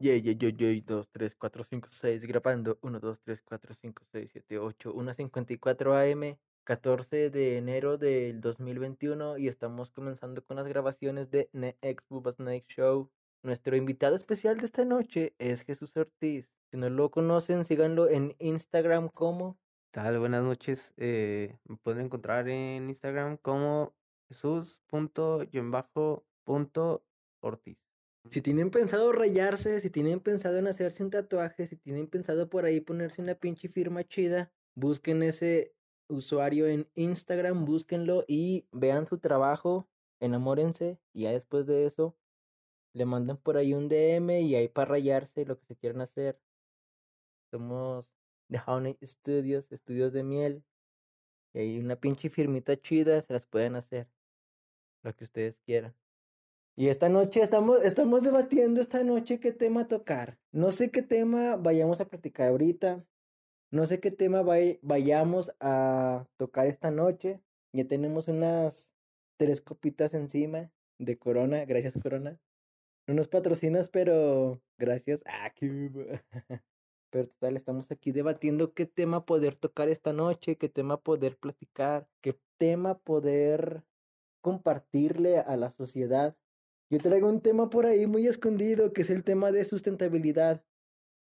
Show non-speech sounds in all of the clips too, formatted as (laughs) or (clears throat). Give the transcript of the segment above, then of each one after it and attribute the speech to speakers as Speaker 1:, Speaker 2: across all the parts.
Speaker 1: Yeah, yeah, yeah, yeah, 2, 3, 4, 5, 6, grabando. 1, 2, 3, 4, 5, 6, 7, 8, 1.54 AM, 14 de enero del 2021 y estamos comenzando con las grabaciones de Next Bubas Night Show. Nuestro invitado especial de esta noche es Jesús Ortiz. Si no lo conocen, síganlo en Instagram como...
Speaker 2: Tal, buenas noches. Eh, me pueden encontrar en Instagram como jesús.ortiz.
Speaker 1: Si tienen pensado rayarse, si tienen pensado en hacerse un tatuaje, si tienen pensado por ahí ponerse una pinche firma chida, busquen ese usuario en Instagram, búsquenlo y vean su trabajo, enamórense y ya después de eso le mandan por ahí un DM y ahí para rayarse lo que se quieran hacer. Somos The Honey Studios, estudios de miel. Y hay una pinche firmita chida, se las pueden hacer. Lo que ustedes quieran. Y esta noche estamos, estamos debatiendo esta noche qué tema tocar. No sé qué tema vayamos a platicar ahorita. No sé qué tema vayamos a tocar esta noche. Ya tenemos unas tres copitas encima de Corona. Gracias, Corona. No nos patrocinas, pero gracias. Ah, (laughs) Pero total, estamos aquí debatiendo qué tema poder tocar esta noche, qué tema poder platicar, qué tema poder compartirle a la sociedad. Yo traigo un tema por ahí muy escondido, que es el tema de sustentabilidad.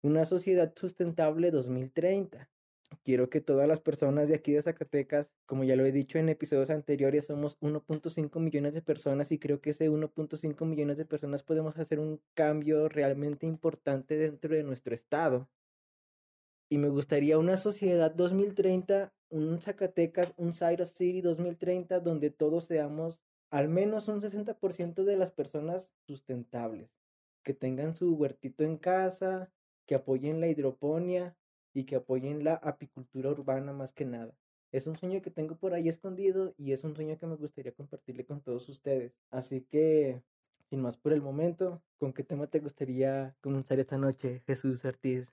Speaker 1: Una sociedad sustentable 2030. Quiero que todas las personas de aquí de Zacatecas, como ya lo he dicho en episodios anteriores, somos 1.5 millones de personas y creo que ese 1.5 millones de personas podemos hacer un cambio realmente importante dentro de nuestro estado. Y me gustaría una sociedad 2030, un Zacatecas, un Cyrus City 2030, donde todos seamos al menos un 60% de las personas sustentables, que tengan su huertito en casa, que apoyen la hidroponía y que apoyen la apicultura urbana más que nada. Es un sueño que tengo por ahí escondido y es un sueño que me gustaría compartirle con todos ustedes. Así que, sin más por el momento, ¿con qué tema te gustaría comenzar esta noche, Jesús Ortiz?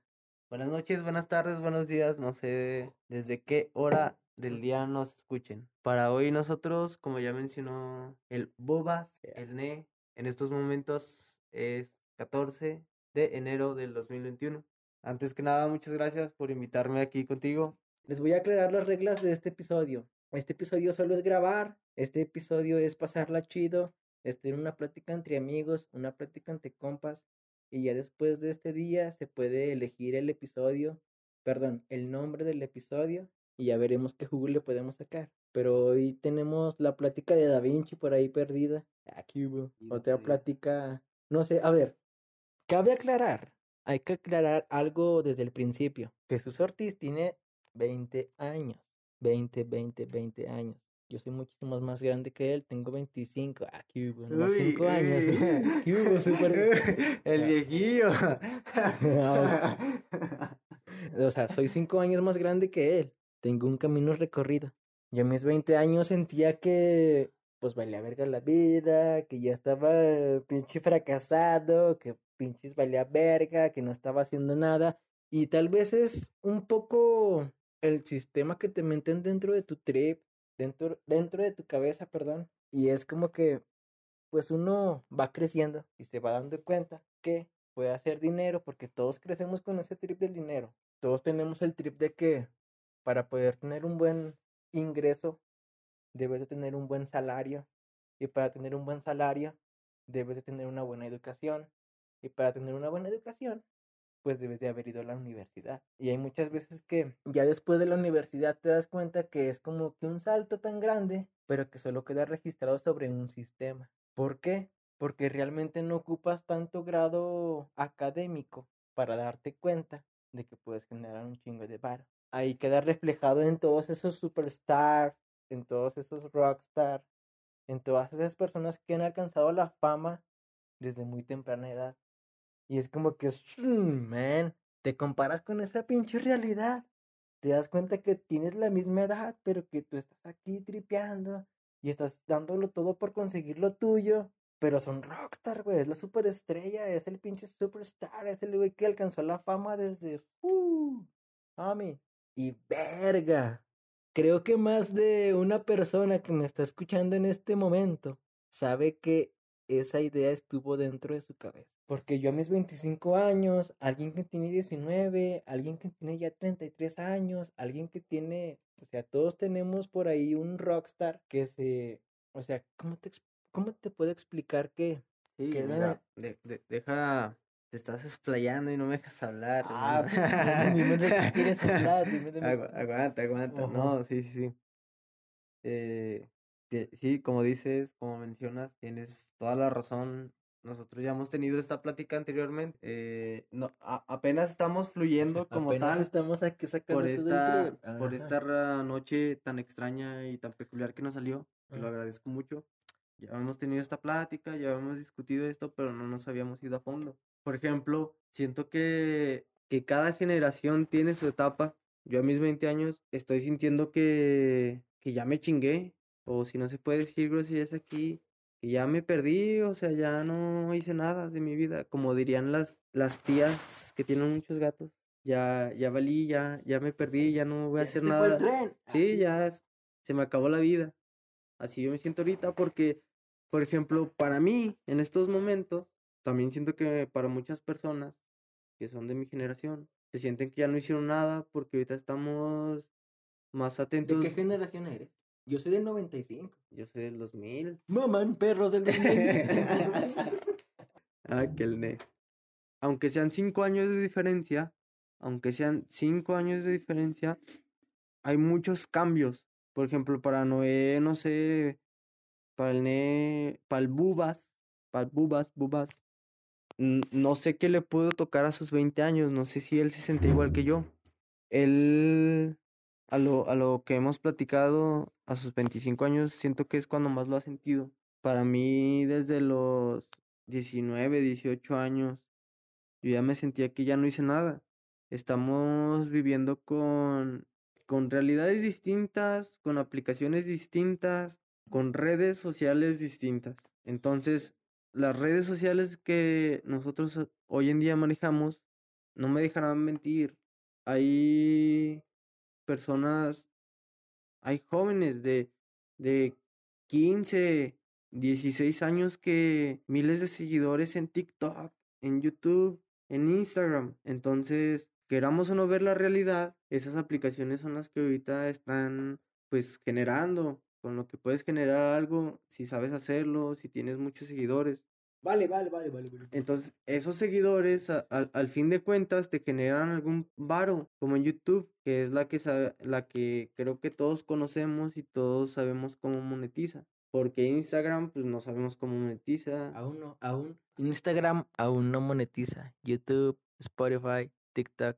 Speaker 2: Buenas noches, buenas tardes, buenos días. No sé desde qué hora del día nos escuchen. Para hoy nosotros, como ya mencionó el Bobas, el NE, en estos momentos es 14 de enero del 2021. Antes que nada, muchas gracias por invitarme aquí contigo.
Speaker 1: Les voy a aclarar las reglas de este episodio. Este episodio solo es grabar, este episodio es pasarla chido, es tener una plática entre amigos, una plática entre compas, y ya después de este día se puede elegir el episodio, perdón, el nombre del episodio y ya veremos qué jugo le podemos sacar. Pero hoy tenemos la plática de Da Vinci por ahí perdida. Aquí hubo otra plática, no sé, a ver, cabe aclarar, hay que aclarar algo desde el principio. Jesús Ortiz tiene 20 años, 20, 20, 20 años. Yo soy muchísimo más grande que él, tengo 25. Ah, hubo, 5 años. ¿Qué hubo? Super... (laughs) (laughs)
Speaker 2: El viejillo. (laughs)
Speaker 1: o sea, soy 5 años más grande que él. Tengo un camino recorrido. Yo a mis 20 años sentía que, pues, valía verga la vida, que ya estaba pinche fracasado, que pinches valía verga, que no estaba haciendo nada. Y tal vez es un poco el sistema que te meten dentro de tu trip dentro, dentro de tu cabeza, perdón. Y es como que, pues uno va creciendo y se va dando cuenta que puede hacer dinero porque todos crecemos con ese trip del dinero. Todos tenemos el trip de que para poder tener un buen ingreso, debes de tener un buen salario. Y para tener un buen salario, debes de tener una buena educación. Y para tener una buena educación, pues debes de haber ido a la universidad. Y hay muchas veces que ya después de la universidad te das cuenta que es como que un salto tan grande, pero que solo queda registrado sobre un sistema. ¿Por qué? Porque realmente no ocupas tanto grado académico para darte cuenta de que puedes generar un chingo de bar. Ahí queda reflejado en todos esos superstars, en todos esos rockstars, en todas esas personas que han alcanzado la fama desde muy temprana edad. Y es como que, man, te comparas con esa pinche realidad. Te das cuenta que tienes la misma edad, pero que tú estás aquí tripeando y estás dándolo todo por conseguir lo tuyo. Pero son rockstar, güey. Es la superestrella, es el pinche superstar, es el güey que alcanzó la fama desde. Uh, mami. Y verga. Creo que más de una persona que me está escuchando en este momento sabe que esa idea estuvo dentro de su cabeza. Porque yo a mis 25 años, alguien que tiene 19, alguien que tiene ya 33 años, alguien que tiene, o sea, todos tenemos por ahí un rockstar que se, o sea, ¿cómo te, cómo te puedo explicar que...
Speaker 2: Sí,
Speaker 1: que
Speaker 2: mira, de- de- deja, te estás explayando y no me dejas hablar.
Speaker 1: Ah, pues, dime de qué quieres (laughs) hablar, dime de-
Speaker 2: Agu- aguanta, aguanta. No, sí, sí, sí. Eh, sí, como dices, como mencionas, tienes toda la razón. Nosotros ya hemos tenido esta plática anteriormente. eh, no, a- apenas estamos fluyendo como
Speaker 1: Apenas
Speaker 2: tal
Speaker 1: estamos aquí sacando
Speaker 2: por esta, por esta noche tan extraña y tan peculiar que nos salió, que lo
Speaker 1: Ajá.
Speaker 2: agradezco mucho. Ya hemos tenido esta plática, ya hemos discutido esto, pero no nos habíamos ido a fondo. Por ejemplo, siento que, que cada generación tiene su etapa. Yo a mis 20 años estoy sintiendo que, que ya me chingué, o si no se puede decir groserías aquí, que ya me perdí, o sea, ya no hice nada de mi vida, como dirían las, las tías que tienen muchos gatos. Ya, ya valí, ya, ya me perdí, ya no voy a hacer nada.
Speaker 1: tren.
Speaker 2: Sí, ya se me acabó la vida. Así yo me siento ahorita porque, por ejemplo, para mí, en estos momentos, también siento que para muchas personas que son de mi generación, se sienten que ya no hicieron nada porque ahorita estamos más
Speaker 1: ¿De
Speaker 2: atentos.
Speaker 1: qué generación eres? Yo soy del 95.
Speaker 2: Yo soy del 2000.
Speaker 1: Maman, perros del 2000. (laughs) (laughs)
Speaker 2: Ah, que el ne. Aunque sean cinco años de diferencia, aunque sean cinco años de diferencia, hay muchos cambios. Por ejemplo, para Noé, no sé, para el ne, para el Bubas, para el Bubas, Bubas, no sé qué le pudo tocar a sus 20 años, no sé si él se sentía igual que yo. Él, a lo, a lo que hemos platicado, a sus 25 años, siento que es cuando más lo ha sentido. Para mí, desde los 19, 18 años, yo ya me sentía que ya no hice nada. Estamos viviendo con, con realidades distintas, con aplicaciones distintas, con redes sociales distintas. Entonces, las redes sociales que nosotros hoy en día manejamos, no me dejarán mentir. Hay personas, hay jóvenes de, de 15, 16 años que miles de seguidores en TikTok, en YouTube, en Instagram. Entonces, queramos o no ver la realidad, esas aplicaciones son las que ahorita están pues generando, con lo que puedes generar algo si sabes hacerlo, si tienes muchos seguidores.
Speaker 1: Vale, vale, vale, vale. vale.
Speaker 2: Entonces, esos seguidores a- al, al fin de cuentas te generan algún varo, como en YouTube, que es la que sabe- la que creo que todos conocemos y todos sabemos cómo monetiza. Porque Instagram, pues no sabemos cómo monetiza.
Speaker 1: Aún no, aún. Instagram aún no monetiza. YouTube, Spotify, TikTok.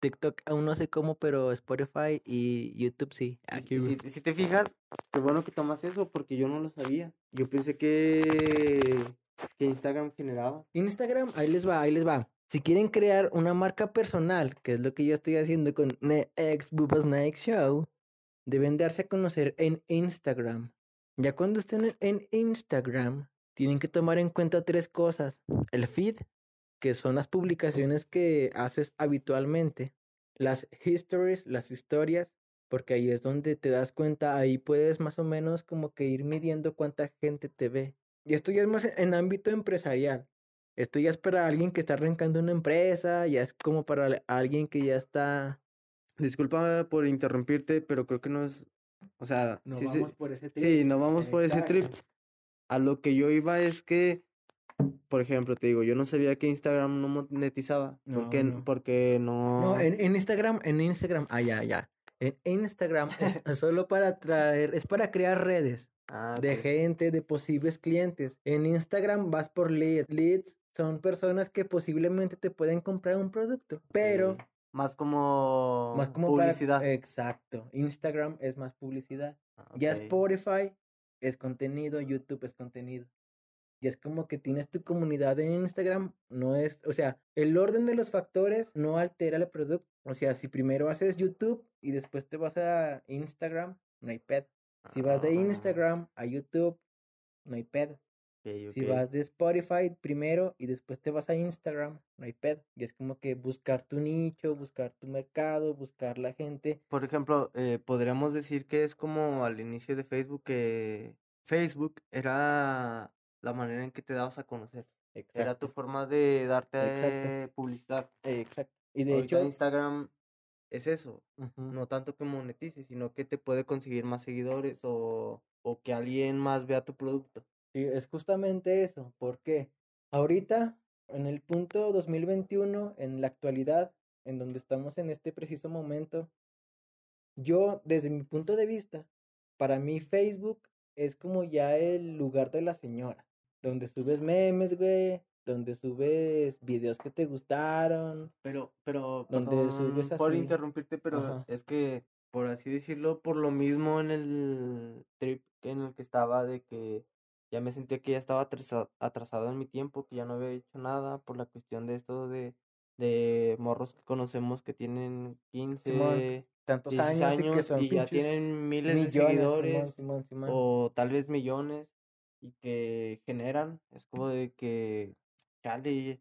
Speaker 1: TikTok aún no sé cómo, pero Spotify y YouTube sí. Aquí,
Speaker 2: si- si te fijas, qué bueno que tomas eso, porque yo no lo sabía. Yo pensé que, que Instagram generaba.
Speaker 1: Instagram, ahí les va, ahí les va. Si quieren crear una marca personal, que es lo que yo estoy haciendo con Next Bubas Show, deben darse a conocer en Instagram. Ya cuando estén en Instagram, tienen que tomar en cuenta tres cosas. El feed, que son las publicaciones que haces habitualmente. Las histories, las historias, porque ahí es donde te das cuenta, ahí puedes más o menos como que ir midiendo cuánta gente te ve. Y esto ya es más en ámbito empresarial. Esto ya es para alguien que está arrancando una empresa, ya es como para al- alguien que ya está...
Speaker 2: Disculpa por interrumpirte, pero creo que no es. O sea,
Speaker 1: No
Speaker 2: sí, sí-
Speaker 1: vamos por ese
Speaker 2: sí, no vamos por ese trip. A lo que yo iba es que, por ejemplo, te digo, yo no sabía que Instagram no monetizaba.
Speaker 1: No,
Speaker 2: porque,
Speaker 1: no.
Speaker 2: porque no.
Speaker 1: No, en, en Instagram, en Instagram, ah, ya, ya. En Instagram es (laughs) solo para atraer, es para crear redes
Speaker 2: Ah,
Speaker 1: de gente, de posibles clientes. En Instagram vas por leads. Leads son personas que posiblemente te pueden comprar un producto, pero.
Speaker 2: Más como.
Speaker 1: más como para-
Speaker 2: publicidad.
Speaker 1: exacto. Instagram es más publicidad.
Speaker 2: Ah,
Speaker 1: Ya. Spotify es contenido, YouTube es contenido. Y es como que tienes tu comunidad en Instagram, no es, o sea, el orden de los factores no altera el producto. O sea, si primero haces YouTube y después te vas a Instagram, no hay pedo. Si vas de
Speaker 2: Ah,
Speaker 1: Instagram a YouTube, no hay
Speaker 2: ok,
Speaker 1: Si vas de Spotify primero y después te vas a Instagram, no hay pedo. Y es como que buscar tu nicho, buscar tu mercado, buscar la gente.
Speaker 2: Por ejemplo, eh, podríamos decir que es como al inicio de Facebook que Facebook era la manera en que te dabas a conocer. Era tu
Speaker 1: Exacto.
Speaker 2: forma de darte
Speaker 1: Exacto.
Speaker 2: publicidad.
Speaker 1: Exacto. Y de
Speaker 2: Ahorita
Speaker 1: hecho,
Speaker 2: Instagram es eso. No tanto que monetices, sino que te puede conseguir más seguidores o, o que alguien más vea tu producto.
Speaker 1: sí, es justamente eso. porque Ahorita, en el punto 2021, en la actualidad, en donde estamos en este preciso momento, yo, desde mi punto de vista, para mí Facebook es como ya el lugar de la señora, donde subes memes, güey, donde subes videos que te gustaron.
Speaker 2: Pero, pero,
Speaker 1: Donde subes
Speaker 2: perdón por
Speaker 1: así.
Speaker 2: interrumpirte, pero
Speaker 1: Ajá.
Speaker 2: es que, por así decirlo, por lo mismo en el trip en el que estaba, de que ya me sentía que ya estaba atrasa- atrasado en mi tiempo, que ya no había hecho nada por la cuestión de esto de, de morros que conocemos que tienen 15,
Speaker 1: Tantos
Speaker 2: 16
Speaker 1: años, y que
Speaker 2: años
Speaker 1: son
Speaker 2: y ya tienen miles
Speaker 1: millones,
Speaker 2: de
Speaker 1: Simón,
Speaker 2: seguidores
Speaker 1: Simón, Simón.
Speaker 2: o tal vez millones y que generan, es como de que, chale,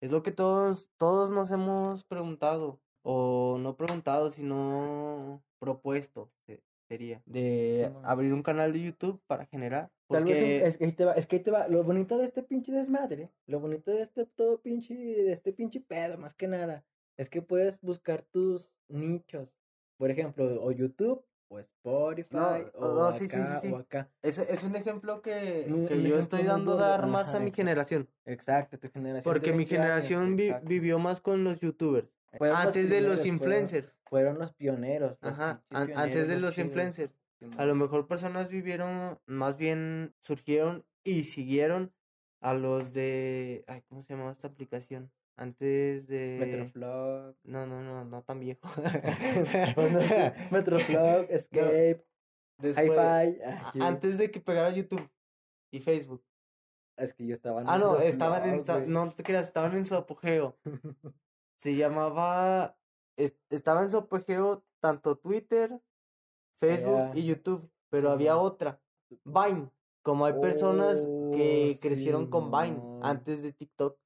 Speaker 2: es lo que todos, todos nos hemos preguntado, o no preguntado, sino propuesto, se- sería, de abrir un canal de YouTube para generar,
Speaker 1: Tal vez es que ahí te va, es que te va, lo bonito de este pinche desmadre, lo bonito de este todo pinche, de este pinche pedo, más que nada, es que puedes buscar tus nichos. Por ejemplo, o YouTube, o Spotify, o
Speaker 2: no, sí,
Speaker 1: acá,
Speaker 2: sí, sí.
Speaker 1: o acá.
Speaker 2: es, es un ejemplo que,
Speaker 1: Un-
Speaker 2: que
Speaker 1: un
Speaker 2: yo estoy dando dar más a mi
Speaker 1: exacto.
Speaker 2: generación,
Speaker 1: Exacto, tu generación.
Speaker 2: porque mi
Speaker 1: 20 años,
Speaker 2: generación vi- vivió más con los YouTubers,
Speaker 1: Fueron los
Speaker 2: antes de los
Speaker 1: fueron-
Speaker 2: influencers,
Speaker 1: Fueron los pioneros. los
Speaker 2: ajá, antes de los influencers. A lo mejor personas vivieron, más bien surgieron y siguieron a los de, ay, ¿cómo se llamaba esta aplicación? Antes de,
Speaker 1: Metroflog.
Speaker 2: no, no, no, no tan viejo. (laughs) (laughs)
Speaker 1: Metroflog, Escape,
Speaker 2: Después,
Speaker 1: Hi-Fi.
Speaker 2: a-
Speaker 1: aquí.
Speaker 2: antes de que pegara YouTube y Facebook.
Speaker 1: Es que yo estaba en
Speaker 2: Ah, no, estaban en, no te creas, estaban en su apogeo. (laughs) Se llamaba, es- estaba en su apogeo tanto Twitter, Facebook y YouTube, pero había otra, Vine. Como hay personas que
Speaker 1: Oh,
Speaker 2: crecieron con Vine antes de TikTok.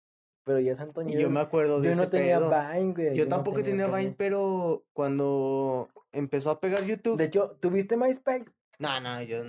Speaker 1: Pero ya San Antonio.
Speaker 2: Yo me acuerdo de
Speaker 1: yo
Speaker 2: ese
Speaker 1: no tenía
Speaker 2: pedo.
Speaker 1: Vine, güey.
Speaker 2: Yo tampoco tenía Vine, pero cuando empezó a pegar YouTube.
Speaker 1: De hecho, ¿tuviste MySpace?
Speaker 2: No, no, yo.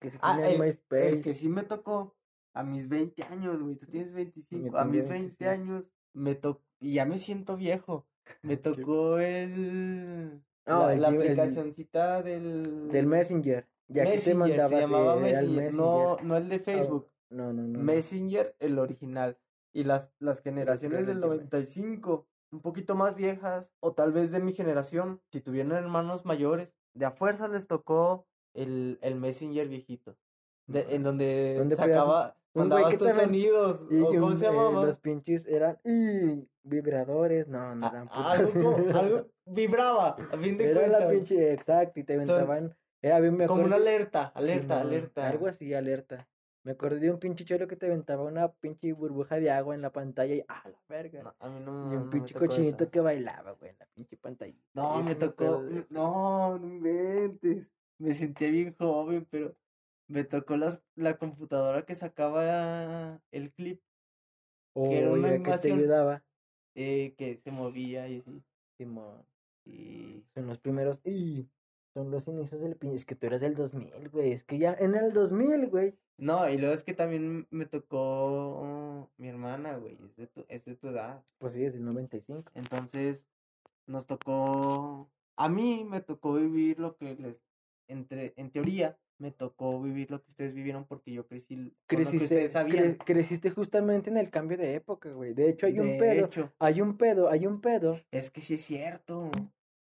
Speaker 1: Que sí
Speaker 2: Ah,
Speaker 1: tenía
Speaker 2: el,
Speaker 1: MySpace.
Speaker 2: el que sí me tocó a mis 20 años, güey. Tú tienes 25. A mis
Speaker 1: 25.
Speaker 2: 20 años me tocó. Y ya me siento viejo. Me (laughs) tocó el.
Speaker 1: No,
Speaker 2: la,
Speaker 1: el
Speaker 2: la
Speaker 1: el-
Speaker 2: aplicacioncita del.
Speaker 1: Del Messenger. Ya que te
Speaker 2: Messenger,
Speaker 1: mandaba
Speaker 2: se llamaba
Speaker 1: el
Speaker 2: Messenger. No,
Speaker 1: Messenger.
Speaker 2: no el de Facebook.
Speaker 1: No, no, no. no.
Speaker 2: Messenger, el original. Y las, las generaciones del
Speaker 1: del Gmail.
Speaker 2: 95, un poquito más viejas, o tal vez de mi generación, si tuvieron hermanos mayores, de a fuerza les tocó el, el Messenger viejito. de- en donde,
Speaker 1: podías-
Speaker 2: sacaba, tus
Speaker 1: ven-
Speaker 2: sonidos,
Speaker 1: Y
Speaker 2: o cómo
Speaker 1: un-
Speaker 2: se
Speaker 1: eh,
Speaker 2: llamaba.
Speaker 1: los pinches eran ¡y! vibradores. No, no
Speaker 2: A-
Speaker 1: eran
Speaker 2: algo,
Speaker 1: putas.
Speaker 2: como- algo (laughs) vibraba, a fin de
Speaker 1: Era la
Speaker 2: cuentas.
Speaker 1: pinche, exacto, y te
Speaker 2: Son-
Speaker 1: aventaban. Era bien, me
Speaker 2: como una alerta, alerta, alerta.
Speaker 1: Algo así, alerta. Me acordé de un pinche choro que te aventaba una pinche burbuja de agua en la pantalla y ¡ah, la verga!
Speaker 2: No, a mí no,
Speaker 1: y un
Speaker 2: me
Speaker 1: pinche cochinito que bailaba, güey, en la pinche pantalla.
Speaker 2: No, me tocó. No, no inventes. Me sentía bien joven, pero me tocó las, la computadora que sacaba el clip,
Speaker 1: O
Speaker 2: era una
Speaker 1: que te ayudaba.
Speaker 2: eh, que se movía y así.
Speaker 1: Simón,
Speaker 2: Y
Speaker 1: son los primeros. Y son los inicios del pinche. Es que tú eras del 2000, güey. Es que ya en el 2000, güey.
Speaker 2: no, y luego es que también me tocó mi hermana, güey, es de tu, es de tu edad.
Speaker 1: Pues sí, es del 95.
Speaker 2: Entonces, nos tocó, a mí me tocó vivir lo que les, entre, en teoría, me tocó vivir lo que ustedes vivieron porque yo crecí con lo que
Speaker 1: Creciste,
Speaker 2: ustedes sabían.
Speaker 1: cre- creciste justamente en el cambio de época, güey. De hecho, hay un pedo.
Speaker 2: hecho,
Speaker 1: Hay un pedo, hay un pedo.
Speaker 2: es que sí es cierto.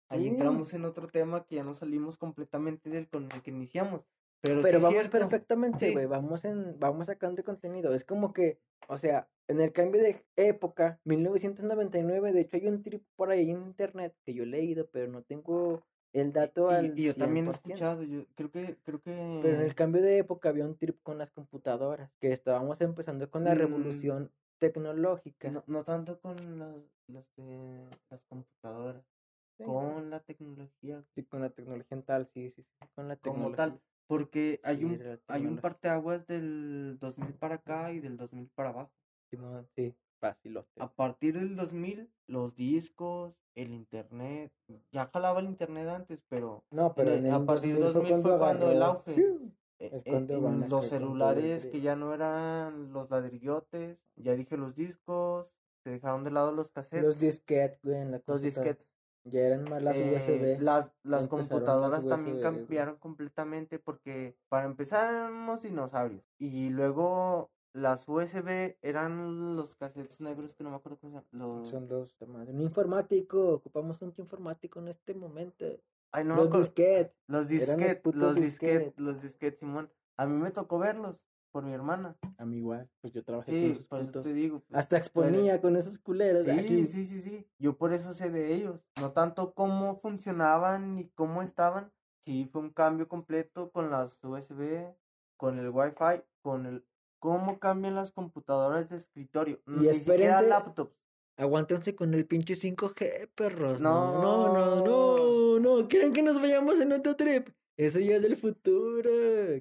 Speaker 2: Ahí entramos en otro tema que ya no salimos completamente del con el que iniciamos. Pero,
Speaker 1: Pero
Speaker 2: sí
Speaker 1: vamos
Speaker 2: cierto.
Speaker 1: perfectamente,
Speaker 2: Sí.
Speaker 1: güey. Vamos en, vamos sacando contenido. Es como que, o sea, en el cambio de época, 1999, de hecho hay un trip por ahí en internet que yo he leído, pero no tengo el dato
Speaker 2: Y,
Speaker 1: al
Speaker 2: y yo también he
Speaker 1: 100%.
Speaker 2: escuchado, yo creo que, creo que
Speaker 1: Pero en el cambio de época había un trip con las computadoras, que estábamos empezando con la
Speaker 2: Mm.
Speaker 1: revolución tecnológica.
Speaker 2: no, no tanto con las, las, de- las computadoras, con la tecnología
Speaker 1: sí, con la tecnología en tal, sí, sí, sí, con la
Speaker 2: como
Speaker 1: tecnología.
Speaker 2: tal. Porque hay
Speaker 1: Sí,
Speaker 2: un, hay un parteaguas del 2000 para acá y del 2000 para abajo.
Speaker 1: Sí, facilote.
Speaker 2: A partir del 2000, los discos, el internet, ya jalaba el internet antes, pero
Speaker 1: No, pero
Speaker 2: el-
Speaker 1: en el
Speaker 2: a partir del
Speaker 1: 2000 fue
Speaker 2: 2000 fue cuando el auge. eh, eh, en
Speaker 1: van
Speaker 2: los celulares que ya no eran los ladrillotes, ya dije los discos, se dejaron de lado los cassettes,
Speaker 1: Los disquetes, güey, en la
Speaker 2: los disquetes.
Speaker 1: Ya eran más las
Speaker 2: Eh,
Speaker 1: USB.
Speaker 2: las, computadoras
Speaker 1: las
Speaker 2: también
Speaker 1: USB, güey.
Speaker 2: cambiaron completamente porque para empezar eran unos dinosaurios y luego las USB eran los cassettes negros que no me acuerdo cómo se llaman. Los...
Speaker 1: Son los. Un informático. Ocupamos un informático en este momento.
Speaker 2: Ay, no
Speaker 1: los disquetes.
Speaker 2: Los disquetes, los disquetes, los disquetes, Simón. A mí me tocó verlos por mi hermana.
Speaker 1: A mí igual. Pues yo trabajé con
Speaker 2: Sí,
Speaker 1: esos
Speaker 2: por eso te digo. pues,
Speaker 1: Hasta exponía con esos culeros.
Speaker 2: Sí,
Speaker 1: aquí.
Speaker 2: sí, sí, sí. Yo por eso sé de ellos. No tanto cómo funcionaban ni cómo estaban. Sí, fue un cambio completo con las USB, con el Wi-Fi, con el cómo cambian las computadoras de escritorio. Ni siquiera
Speaker 1: espérense,
Speaker 2: laptops.
Speaker 1: Aguántense con el pinche 5G, perros.
Speaker 2: No.
Speaker 1: No, no, no, no. no. ¿Quieren que nos vayamos en otro trip? Eso ya es el futuro.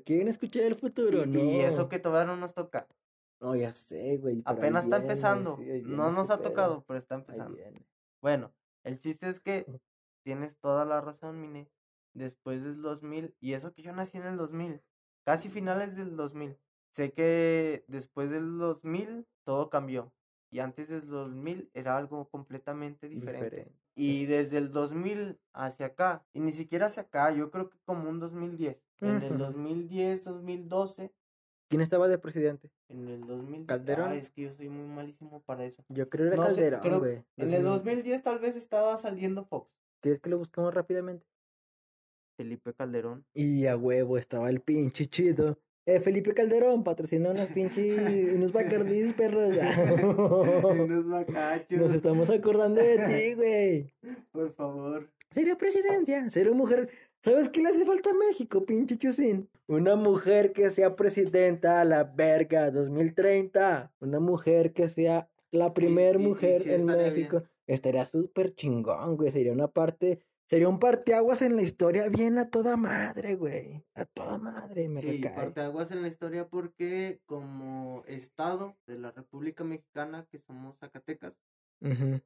Speaker 1: ¿Quieren escuchar el futuro?
Speaker 2: Y,
Speaker 1: no.
Speaker 2: y eso que todavía no nos toca.
Speaker 1: No, ya sé, güey.
Speaker 2: Apenas está
Speaker 1: viene,
Speaker 2: empezando.
Speaker 1: sí,
Speaker 2: no nos
Speaker 1: este
Speaker 2: ha
Speaker 1: pedo.
Speaker 2: tocado, pero está empezando. Bueno, el chiste es que tienes toda la razón, Mine. Después del 2000, y eso que yo nací en el 2000, casi finales del 2000. Sé que después del 2000 todo cambió. Y antes del 2000 era algo completamente diferente.
Speaker 1: Diferente.
Speaker 2: Y desde el 2000 hacia acá, y ni siquiera hacia acá, yo creo que como un 2010. En el
Speaker 1: Ujú.
Speaker 2: 2010, 2012,
Speaker 1: ¿Quién estaba de presidente?
Speaker 2: en el 2000...
Speaker 1: ¿Calderón?
Speaker 2: Es que yo soy muy malísimo para eso.
Speaker 1: Yo creo que era
Speaker 2: No
Speaker 1: Calderón, güey.
Speaker 2: En el
Speaker 1: 2000.
Speaker 2: 2010 tal vez estaba saliendo Fox.
Speaker 1: ¿Quieres que lo busquemos rápidamente?
Speaker 2: Felipe Calderón.
Speaker 1: Y a huevo estaba el pinche chido. Eh, Felipe Calderón patrocinó unas pinches, (laughs) unos bacardís, perros. (laughs)
Speaker 2: Unos macachos.
Speaker 1: Nos estamos acordando de ti, güey.
Speaker 2: Por favor.
Speaker 1: Sería presidencia, ser una mujer. ¿Sabes qué le hace falta a México, pinche chusín? Una mujer que sea presidenta a la verga 2030. Una mujer que sea la primer
Speaker 2: y- y
Speaker 1: mujer en
Speaker 2: bien.
Speaker 1: México. Estaría súper chingón, güey. Sería una parte. Sería un parteaguas en la historia bien a toda madre, güey. A toda madre, me
Speaker 2: Sí,
Speaker 1: recae.
Speaker 2: parteaguas en la historia porque como estado de la República Mexicana, que somos Zacatecas,
Speaker 1: Ujú.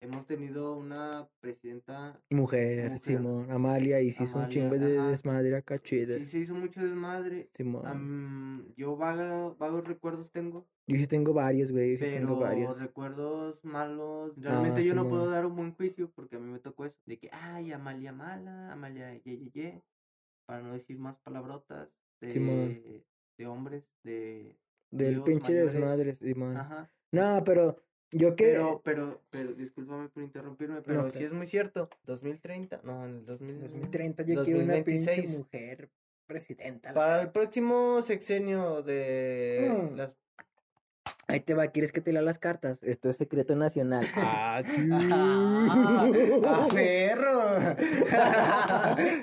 Speaker 2: Hemos tenido una presidenta...
Speaker 1: Mujer,
Speaker 2: Mujer.
Speaker 1: Simón, Amalia, y se hizo un
Speaker 2: Amalia,
Speaker 1: chingo de
Speaker 2: ajá.
Speaker 1: desmadre acá chido.
Speaker 2: Sí, se hizo mucho desmadre.
Speaker 1: Simón.
Speaker 2: Yo vaga- vagos recuerdos tengo,
Speaker 1: Yo sí tengo varios, güey. Yo sí
Speaker 2: pero
Speaker 1: tengo varios.
Speaker 2: recuerdos malos. Realmente
Speaker 1: Ah,
Speaker 2: yo no puedo dar un buen juicio porque a mí me tocó eso. De que, ay, Amalia mala, Amalia ye, ye, ye", Para no decir más palabrotas de,
Speaker 1: Simón.
Speaker 2: de hombres, de...
Speaker 1: Del pinche
Speaker 2: mayores.
Speaker 1: desmadre, Simón.
Speaker 2: Ajá.
Speaker 1: No, pero yo que.
Speaker 2: Pero, pero, pero, discúlpame por interrumpirme, pero
Speaker 1: No,
Speaker 2: sí
Speaker 1: que-
Speaker 2: es muy cierto. 2030, no, en el 2000,
Speaker 1: 2030 ya quiero una pinche
Speaker 2: 2026.
Speaker 1: mujer presidenta.
Speaker 2: Para el próximo sexenio de
Speaker 1: Mm.
Speaker 2: las
Speaker 1: Ahí te va, ¿quieres que te lea las cartas? Esto es secreto nacional. (laughs)
Speaker 2: ¡Ah, (laughs) (laughs) ah, perro!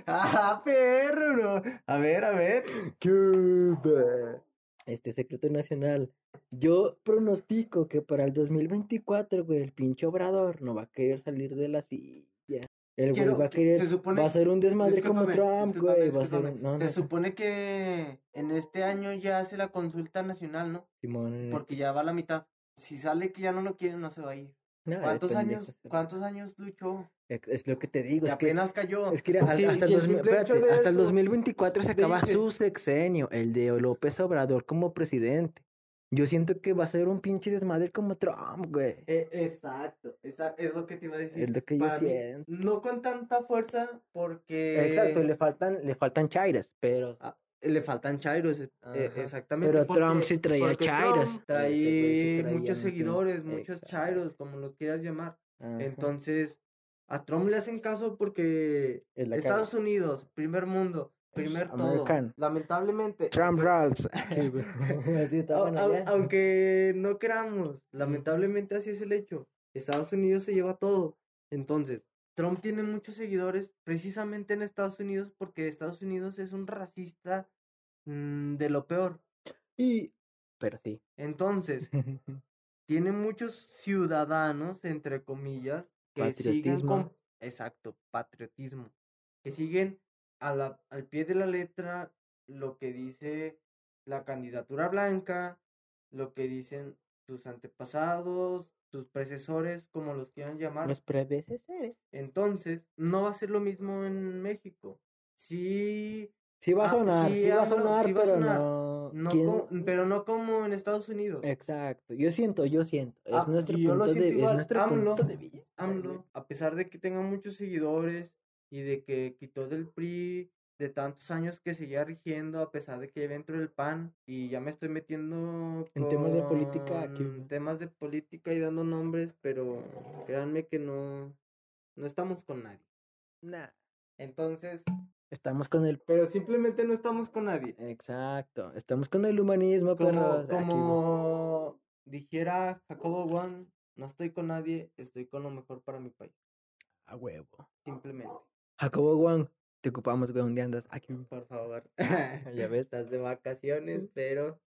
Speaker 2: ¡Ah, perro! A ver, a ver.
Speaker 1: Cuba. Este secreto nacional. Yo pronostico que para el 2024, güey, el pinche obrador no va a querer salir de la silla. El güey va a querer.
Speaker 2: se supone-
Speaker 1: va a ser un desmadre como Trump, güey. Va a ser
Speaker 2: discúlpame.
Speaker 1: un. No,
Speaker 2: Se
Speaker 1: no,
Speaker 2: supone que en este año ya hace la consulta nacional, ¿no?
Speaker 1: Simón,
Speaker 2: Porque ya va a la mitad. Si sale que ya no lo quieren, no se va a ir.
Speaker 1: No,
Speaker 2: ¿Cuántos años, cuántos años luchó?
Speaker 1: Es, lo que te digo,
Speaker 2: Y
Speaker 1: es que.
Speaker 2: apenas cayó.
Speaker 1: Es que mira,
Speaker 2: Sí,
Speaker 1: hasta, el
Speaker 2: el
Speaker 1: 2000
Speaker 2: simple hecho
Speaker 1: espérate, hasta el
Speaker 2: eso
Speaker 1: 2024 se acaba
Speaker 2: dice-
Speaker 1: su sexenio, el de López Obrador como presidente. Yo siento que va a ser un pinche desmadre como Trump, güey.
Speaker 2: Eh, exacto, esa es lo que te iba a decir.
Speaker 1: Es lo que yo
Speaker 2: Para mí,
Speaker 1: siento.
Speaker 2: no con tanta fuerza porque...
Speaker 1: Exacto, le faltan, le faltan chairas, pero
Speaker 2: Ah, le faltan chairos, eh, eh,
Speaker 1: Ajá.
Speaker 2: exactamente.
Speaker 1: Pero
Speaker 2: porque-
Speaker 1: Trump sí traía chairos. Sí
Speaker 2: trae
Speaker 1: traía
Speaker 2: muchos seguidores, muchos
Speaker 1: exacto.
Speaker 2: chairos, como los quieras llamar.
Speaker 1: Ajá.
Speaker 2: Entonces, a Trump le hacen caso porque
Speaker 1: Es
Speaker 2: Estados Unidos, primer mundo,
Speaker 1: Pues,
Speaker 2: primer todo.
Speaker 1: American.
Speaker 2: Lamentablemente.
Speaker 1: Trump (laughs) (laughs)
Speaker 2: au-
Speaker 1: allá.
Speaker 2: aunque no creamos, lamentablemente así es el hecho. Estados Unidos se lleva todo. Entonces, Trump tiene muchos seguidores precisamente en Estados Unidos porque Estados Unidos es un racista mm, de lo peor.
Speaker 1: Y, pero sí.
Speaker 2: Entonces, (laughs) tiene muchos ciudadanos, entre comillas, que siguen con... Exacto, patriotismo. Que siguen a la, al pie de la letra lo que dice la candidatura blanca, lo que dicen sus antepasados, sus predecesores, como los quieran llamar.
Speaker 1: Los predecesores.
Speaker 2: Entonces, no va a ser lo mismo en México. Sí,
Speaker 1: Sí va a
Speaker 2: Ah,
Speaker 1: sonar, sí,
Speaker 2: sí,
Speaker 1: va a sonar,
Speaker 2: sí va a
Speaker 1: pero
Speaker 2: sonar.
Speaker 1: no.
Speaker 2: Como- pero no como en Estados Unidos.
Speaker 1: Exacto. Yo siento, yo siento. Es
Speaker 2: Ah,
Speaker 1: nuestro
Speaker 2: yo
Speaker 1: punto de es
Speaker 2: igual.
Speaker 1: nuestro
Speaker 2: AMLO,
Speaker 1: punto de vista.
Speaker 2: AMLO, a pesar de que tenga muchos seguidores y de que quitó del PRI de tantos años que seguía rigiendo, a pesar de que dentro del PAN, y ya me estoy metiendo
Speaker 1: En temas de política aquí, güey.
Speaker 2: temas de política y dando nombres, pero créanme que no, no estamos con nadie.
Speaker 1: Nah,
Speaker 2: Entonces,
Speaker 1: Estamos con el
Speaker 2: pero simplemente no estamos con nadie.
Speaker 1: Exacto. Estamos con el humanismo,
Speaker 2: Como,
Speaker 1: perros. Aquí, güey.
Speaker 2: como dijera Jacobo One, no estoy con nadie, estoy con lo mejor para mi país.
Speaker 1: A huevo.
Speaker 2: Simplemente.
Speaker 1: Jacobo Wang, te ocupamos, güey, ¿dónde andas? Aquí.
Speaker 2: Por favor. (laughs)
Speaker 1: Ya ves. (laughs)
Speaker 2: Estás de vacaciones, pero.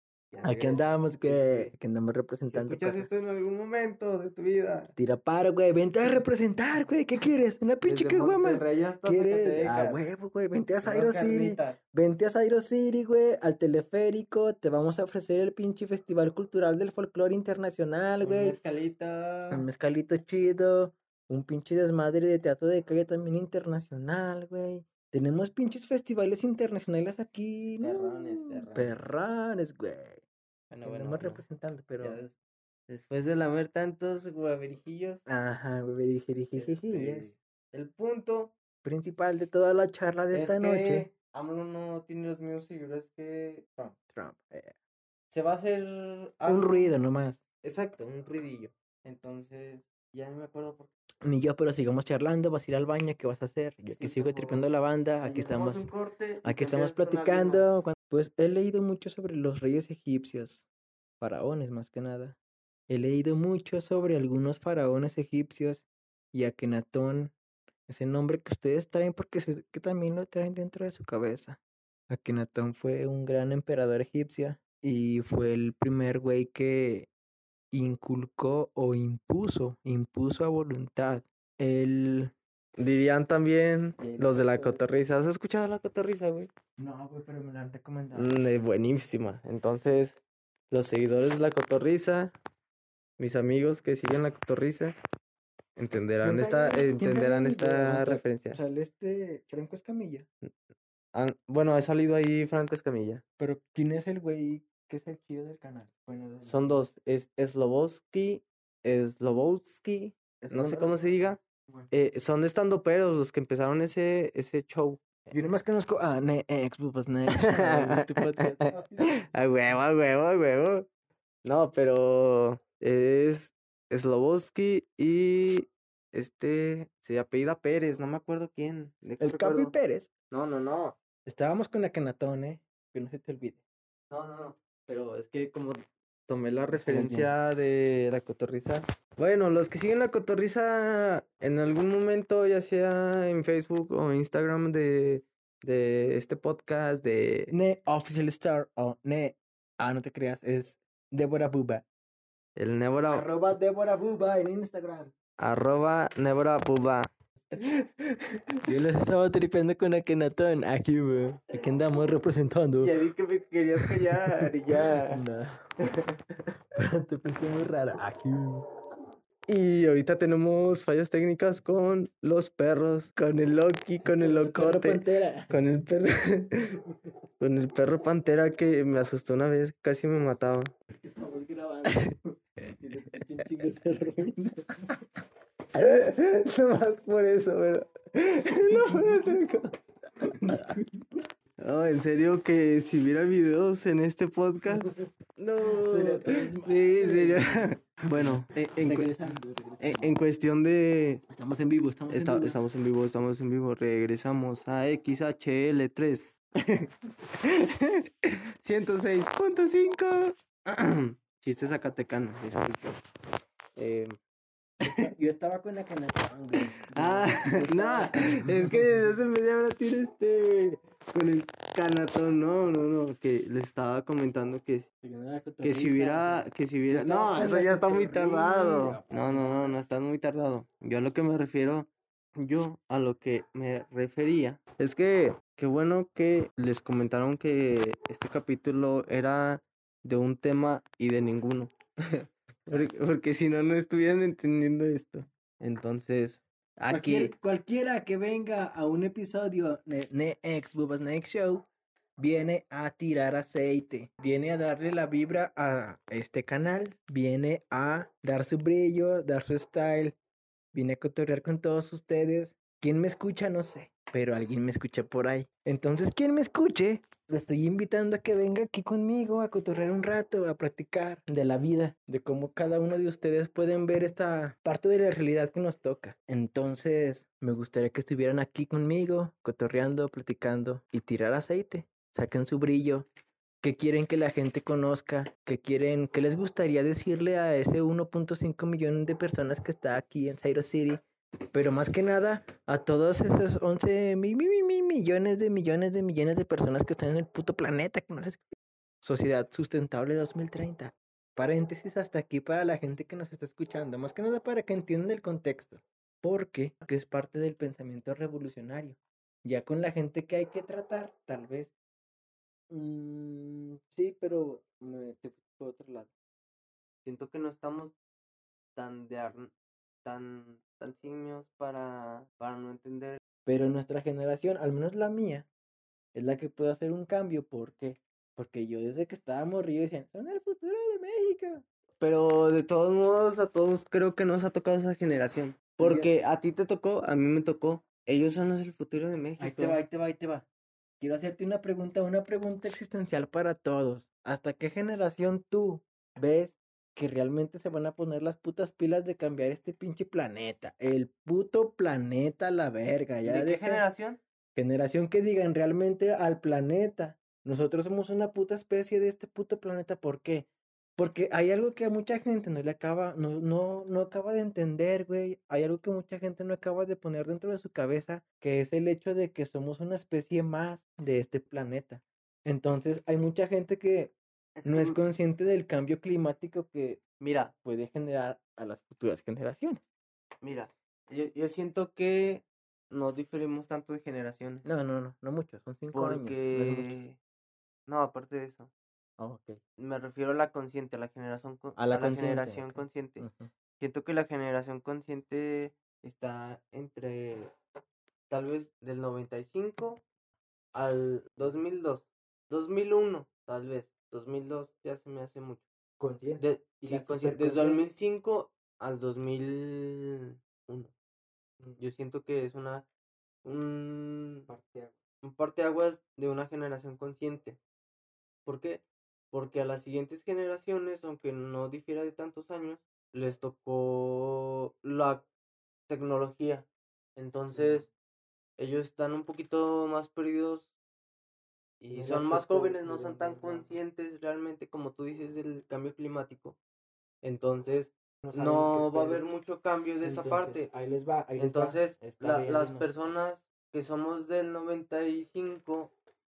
Speaker 1: Aquí andamos, güey. Aquí andamos
Speaker 2: Si
Speaker 1: representando.
Speaker 2: escuchas
Speaker 1: perros.
Speaker 2: esto en algún momento de tu vida.
Speaker 1: Tira paro, güey. Vente a representar, güey. ¿Qué quieres? Una pinche.
Speaker 2: Monterrey hasta
Speaker 1: ¿Quieres? A
Speaker 2: Zacatecas,
Speaker 1: huevo, güey. Vente a Zairo City. Vente a Zairo City, güey. Al teleférico. Te vamos a ofrecer el pinche Festival Cultural del Folclore Internacional,
Speaker 2: un
Speaker 1: güey.
Speaker 2: mezcalita.
Speaker 1: Un mezcalito chido. Un pinche desmadre de teatro de calle también internacional, güey. Tenemos pinches festivales internacionales aquí. ¿no?
Speaker 2: Perrones, perrones.
Speaker 1: Perrones, güey.
Speaker 2: Bueno, bueno, bueno.
Speaker 1: representando, pero.
Speaker 2: Después de lamer tantos guaverijillos.
Speaker 1: Ajá,
Speaker 2: este, el punto
Speaker 1: Principal de toda la charla de
Speaker 2: es
Speaker 1: esta
Speaker 2: que
Speaker 1: noche.
Speaker 2: AMLO no tiene los mismos seguidores que Trump.
Speaker 1: Trump. eh,
Speaker 2: Se va a hacer
Speaker 1: Un ruido nomás.
Speaker 2: Exacto, un ruidillo. Entonces, ya no me acuerdo por qué.
Speaker 1: Ni yo, pero sigamos charlando. Vas a ir al baño. ¿Qué vas a hacer? Yo
Speaker 2: Sí,
Speaker 1: sigo tripeando la banda. Aquí estamos.
Speaker 2: corte
Speaker 1: Aquí estamos platicando. Pues he leído mucho sobre los reyes egipcios, faraones más que nada. He leído mucho sobre algunos faraones egipcios y Akenatón, ese nombre que ustedes traen porque sé que también lo traen dentro de su cabeza. Akenatón fue un gran emperador egipcio y fue el primer güey que inculcó o impuso, impuso a voluntad el...
Speaker 2: Dirían también los de la
Speaker 1: cotorriza.
Speaker 2: ¿Has escuchado la cotorriza, güey?
Speaker 1: No, güey, pero me lo han recomendado.
Speaker 2: Mm, buenísima. Entonces, los seguidores de la cotorriza, mis amigos que siguen la cotorriza, entenderán
Speaker 1: ¿Quién
Speaker 2: esta, entenderán esta referencia.
Speaker 1: Sale este Franco Escamilla.
Speaker 2: Bueno, ha salido ahí Franco Escamilla.
Speaker 1: Pero ¿quién es el güey que es el chido del canal? Bueno, de-
Speaker 2: Son dos, es Slobowski, Slobowski,
Speaker 1: ¿es
Speaker 2: no sé cómo se diga.
Speaker 1: Bueno.
Speaker 2: Eh, son estando peros los que empezaron ese, ese show.
Speaker 1: Yo nomás conozco a Nex, Bubas Nex.
Speaker 2: A huevo, a huevo, a huevo. No, pero es Slobowski y este se apellida Pérez, no me acuerdo quién.
Speaker 1: El Capi
Speaker 2: recuerdo.
Speaker 1: Pérez.
Speaker 2: No, no, no.
Speaker 1: Estábamos con Akenatón, ¿eh? Que no se te olvide.
Speaker 2: No, no, no. Pero es que como tomé la referencia de la cotorriza. Bueno, los que siguen la cotorriza en algún momento, ya sea en Facebook o Instagram de, de este podcast de
Speaker 1: Ne Official Star o Ne. Ah, no te creas, es Débora Buba.
Speaker 2: el Nebora,
Speaker 1: Arroba Débora Buba en Instagram.
Speaker 2: arroba Nebora Puba. (laughs)
Speaker 1: Yo les estaba tripeando con Akenatón. Aquí, güey. Aquí andamos representando.
Speaker 2: Ya di que me querías callar y ya. (laughs)
Speaker 1: No. Pero te pensé muy rara. Aquí.
Speaker 2: Y ahorita tenemos fallas técnicas con los perros, con el Loki, con el
Speaker 1: Perro
Speaker 2: locote.
Speaker 1: Pantera.
Speaker 2: Con el perro. (laughs) con el perro pantera que me asustó una vez, casi me mataba.
Speaker 1: Estamos grabando. Y se escucha un chingo de ruido. (laughs)
Speaker 2: Nomás por eso, pero. (laughs) no. No, en serio que si hubiera videos en este podcast. No. Sí, sería. Bueno, en, en
Speaker 1: Regresando, regresando.
Speaker 2: en- en cuestión de.
Speaker 1: Estamos en vivo, estamos
Speaker 2: Está-
Speaker 1: en vivo.
Speaker 2: estamos en vivo, estamos en vivo. Regresamos a XHL3. 106.5. (laughs) (clears throat) Chistes zacatecanos, disculpa. Eh,
Speaker 1: Yo estaba con güey. Yo- (laughs)
Speaker 2: ah, nada, es que desde hace media hora tiene este con el canatón, no, no, no, que les estaba comentando que,
Speaker 1: la
Speaker 2: que si hubiera, que si hubiera, no, eso
Speaker 1: la
Speaker 2: ya está muy tardado, no, no, no, no está muy tardado, yo a lo que me refiero, yo a lo que me refería, es que, qué bueno que les comentaron que este capítulo era de un tema y de ninguno, (laughs) porque, porque si no, no estuvieran entendiendo esto, entonces, aquí...
Speaker 1: Cualquier- cualquiera que venga a un episodio de Next Bubas Next Show viene a tirar aceite, viene a darle la vibra a este canal, viene a dar su brillo, dar su style, viene a cotorrear con todos ustedes. ¿Quién me escucha? No sé, pero alguien me escucha por ahí. Entonces, quien me escuche, lo estoy invitando a que venga aquí conmigo a cotorrear un rato, a practicar de la vida, de cómo cada uno de ustedes pueden ver esta parte de la realidad que nos toca. Entonces, me gustaría que estuvieran aquí conmigo, cotorreando, platicando y tirar aceite. Saquen su brillo. ¿Qué quieren que la gente conozca? ¿Qué quieren? ¿Qué les gustaría decirle a ese 1.5 millones de personas que está aquí en Zairo City? Pero más que nada, a todos esos 11 mi, mi, mi, millones de millones de millones de personas que están en el puto planeta. Sociedad Sustentable 2030. Paréntesis hasta aquí para la gente que nos está escuchando. Más que nada para que entiendan el contexto. Porque es parte del pensamiento revolucionario. Ya con la gente que hay que tratar, tal vez. Mm, sí, pero me, te por otro lado.
Speaker 2: Siento que no estamos tan de tan, tan simios para, para no entender.
Speaker 1: Pero nuestra generación, al menos la mía, es la que puede hacer un cambio. ¿Por qué? Porque yo desde que estaba morrido decían, son el futuro de México.
Speaker 2: Pero de todos modos, a todos creo que nos ha tocado esa generación. Porque a ti te tocó, a mí me tocó. Ellos son los el futuro de México.
Speaker 1: Ahí te va, ahí te va, ahí te va. Quiero hacerte una pregunta, una pregunta existencial para todos. ¿Hasta qué generación tú ves que realmente se van a poner las putas pilas de cambiar este pinche planeta. El puto planeta, la verga. Ya
Speaker 2: ¿De qué generación?
Speaker 1: Generación que digan realmente al planeta. Nosotros somos una puta especie de este puto planeta. ¿Por qué? Porque hay algo que a mucha gente no le acaba, no, no, no acaba de entender, güey. Hay algo que mucha gente no acaba de poner dentro de su cabeza, que es el hecho de que somos una especie más de este planeta. Entonces, hay mucha gente que no es consciente del cambio climático que
Speaker 2: mira
Speaker 1: puede generar a las futuras generaciones.
Speaker 2: Mira, yo, yo siento que no diferimos tanto de generaciones.
Speaker 1: No, no, no, no mucho, son cinco años.
Speaker 2: No, no, aparte de eso.
Speaker 1: Oh,
Speaker 2: Me refiero a la consciente, a la generación, a la, generación consciente. Siento que la generación consciente está entre tal vez del 95 al 2002, 2001, tal vez. 2002 ya se me hace mucho.
Speaker 1: Consciente.
Speaker 2: sí, consciente. Desde 2005 al 2001. Yo siento que es una un
Speaker 1: parteaguas.
Speaker 2: un parteaguas de una generación consciente. ¿Por qué? Porque a las siguientes generaciones, aunque no difiera de tantos años, les tocó la tecnología. Entonces, ellos están un poquito más perdidos y son más jóvenes, no son tan conscientes realmente como tú dices del cambio climático. Entonces, no, va a haber mucho cambio de esa parte.
Speaker 1: Ahí les va.
Speaker 2: Entonces, las personas que somos del 95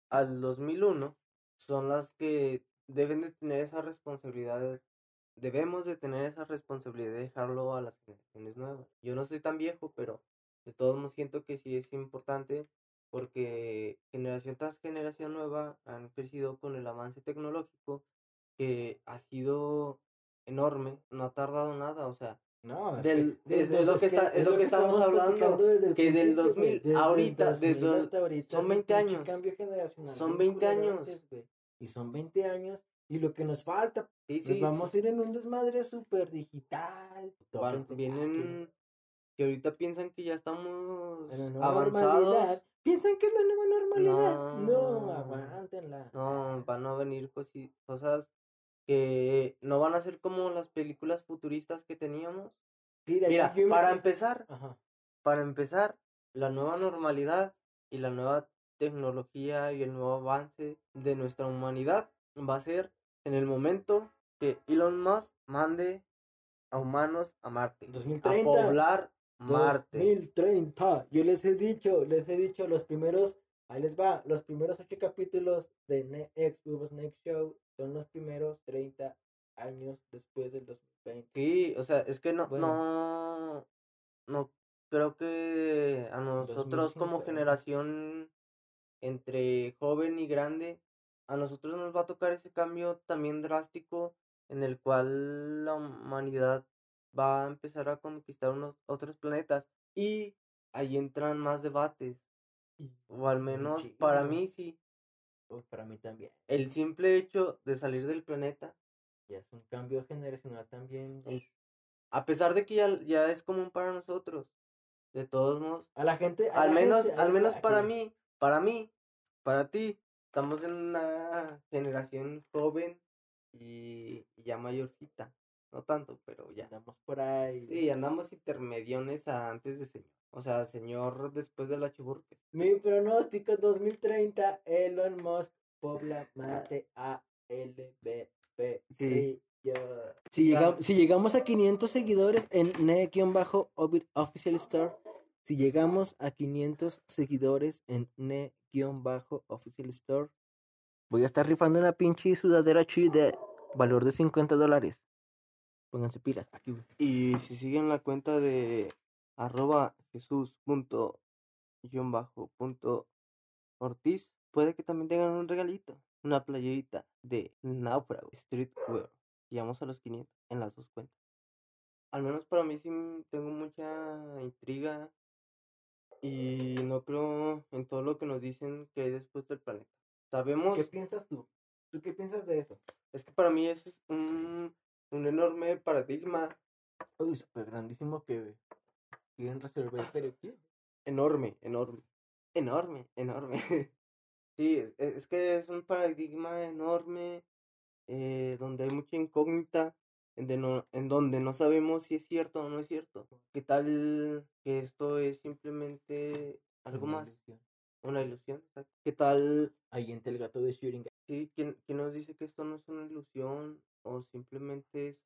Speaker 2: al 2001 son las que deben de tener esa responsabilidad. Debemos de tener esa responsabilidad de dejarlo a las generaciones nuevas. Yo no soy tan viejo, pero de todos modos siento que sí es importante porque generación tras generación nueva han crecido con el avance tecnológico que ha sido enorme, no ha tardado nada, o sea,
Speaker 1: no, es,
Speaker 2: del, es, lo que, está, es lo que, estamos, hablando, que del 2000 ahorita, desde, ahorita, son 20 años,
Speaker 1: cambio generacional,
Speaker 2: son 20 años,
Speaker 1: y son 20 años, y lo que nos falta, sí, nos vamos a ir en un desmadre súper digital,
Speaker 2: vienen, que ahorita piensan que ya estamos avanzados,
Speaker 1: piensan que es la nueva normalidad. No, aguántenla.
Speaker 2: No, van a venir cosas que no van a ser como las películas futuristas que teníamos. Mira, para empezar, para empezar, la nueva normalidad y la nueva tecnología y el nuevo avance de nuestra humanidad va a ser en el momento que Elon Musk mande a humanos a Marte.
Speaker 1: 2030.
Speaker 2: A poblar Marte.
Speaker 1: 2030. Yo les he dicho, les he dicho los primeros, ahí les va, los primeros ocho capítulos de Next Next Show son los primeros 30 años después del 2020.
Speaker 2: Sí, o sea, es que no, no, no creo que a nosotros como generación entre joven y grande, a nosotros nos va a tocar ese cambio también drástico en el cual la humanidad va a empezar a conquistar unos otros planetas y ahí entran más debates. O al menos para mí sí.
Speaker 1: Uy, para mí también.
Speaker 2: El simple hecho de salir del planeta,
Speaker 1: Ya es un cambio generacional también.
Speaker 2: a pesar de que ya, ya es común para nosotros, de todos modos,
Speaker 1: A la gente. a
Speaker 2: al
Speaker 1: la
Speaker 2: menos,
Speaker 1: gente-
Speaker 2: al menos para mí, para mí, para ti, estamos en una generación joven y, y ya mayorcita. No tanto, pero ya.
Speaker 1: Andamos por ahí.
Speaker 2: Sí, andamos intermediones a antes de señor. O sea, señor después de la chuburque.
Speaker 1: Mi pronóstico 2030, Elon Musk pobla mate a LBP.
Speaker 2: Sí.
Speaker 1: yo. Si, llegamos, si llegamos a 500 seguidores en Ne-Official Store, si llegamos a 500 seguidores en Ne-Official Store, voy a estar rifando una pinche sudadera chida valor de 50 dólares. Pónganse pilas. Aquí.
Speaker 2: Y si siguen la cuenta de arroba jesús punto guion bajo punto ortiz, puede que también tengan un regalito. Una playerita de Náufrago Streetwear. Llegamos a los 500 en las dos cuentas. Al menos para mí sí tengo mucha intriga y no creo en todo lo que nos dicen que hay después del planeta. Sabemos,
Speaker 1: ¿Qué piensas tú? ¿Tú qué piensas de eso?
Speaker 2: es que para mí es un, un enorme paradigma
Speaker 1: Uy, súper grandísimo que quieren resolver, pero ¿qué?
Speaker 2: enorme, enorme, enorme, enorme. (laughs) Sí, es, es que es un paradigma enorme eh, donde hay mucha incógnita, en, de no, en donde no sabemos si es cierto o no es cierto. ¿Qué tal que esto es simplemente algo
Speaker 1: Una
Speaker 2: más,
Speaker 1: ilusión.
Speaker 2: una ilusión? ¿Qué tal,
Speaker 1: Ahí entre el gato de Schrödinger.
Speaker 2: sí, quién, quién nos dice que esto no es una ilusión o simplemente es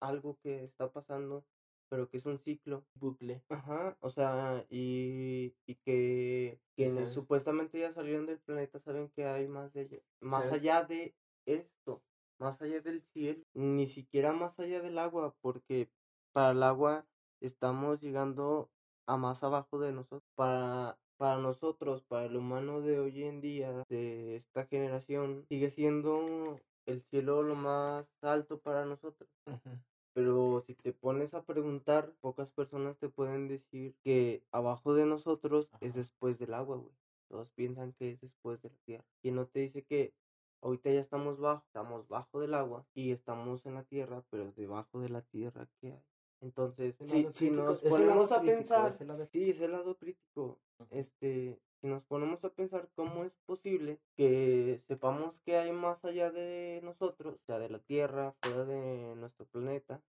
Speaker 2: algo que está pasando, pero que es un ciclo?
Speaker 1: bucle.
Speaker 2: Ajá, o sea, y, y que quienes
Speaker 1: sabes-
Speaker 2: supuestamente ya salieron del planeta saben que hay más de más
Speaker 1: sabes-
Speaker 2: allá de esto, más allá del cielo, ni siquiera más allá del agua, porque para el agua estamos llegando a más abajo de nosotros. Para, para nosotros, para el humano de hoy en día, de esta generación, sigue siendo el cielo lo más alto para nosotros. Pero si te pones a preguntar, pocas personas te pueden decir que abajo de nosotros es después del agua, güey. Todos piensan que es después de la tierra. Y no te dice que ahorita ya estamos bajo, estamos bajo del agua y estamos en la tierra, pero debajo de la tierra, ¿qué hay? Entonces, si, nos ponemos a
Speaker 1: crítico,
Speaker 2: pensar,
Speaker 1: es el lado-
Speaker 2: sí, es el lado crítico, este, si nos ponemos a pensar cómo es posible que sepamos que hay más allá de nosotros, o sea, de la Tierra, fuera de nuestro planeta,